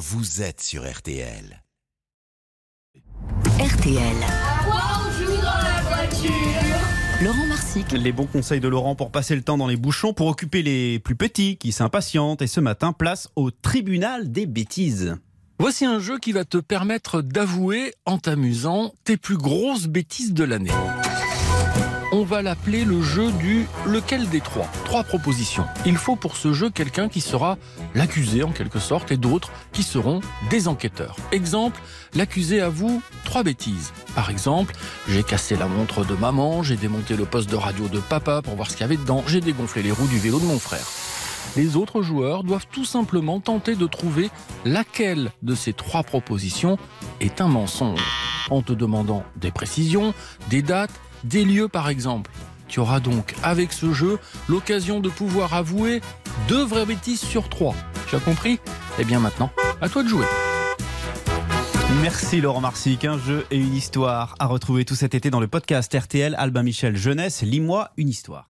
vous êtes sur RTL. RTL. Laurent Marsic. Les bons conseils de Laurent pour passer le temps dans les bouchons, pour occuper les plus petits qui s'impatientent. Et ce matin, place au tribunal des bêtises. Voici un jeu qui va te permettre d'avouer, en t'amusant, tes plus grosses bêtises de l'année. On va l'appeler le jeu du lequel des trois? Trois propositions. Il faut pour ce jeu quelqu'un qui sera l'accusé en quelque sorte et d'autres qui seront des enquêteurs. Exemple, l'accusé avoue trois bêtises. Par exemple, j'ai cassé la montre de maman, j'ai démonté le poste de radio de papa pour voir ce qu'il y avait dedans, j'ai dégonflé les roues du vélo de mon frère. Les autres joueurs doivent tout simplement tenter de trouver laquelle de ces trois propositions est un mensonge. En te demandant des précisions, des dates, des lieux par exemple. Tu auras donc avec ce jeu l'occasion de pouvoir avouer deux vraies bêtises sur trois. Tu as compris? Eh bien maintenant, à toi de jouer. Merci Laurent Marsic, un jeu et une histoire à retrouver tout cet été dans le podcast RTL Albin Michel Jeunesse, Lis-moi une histoire.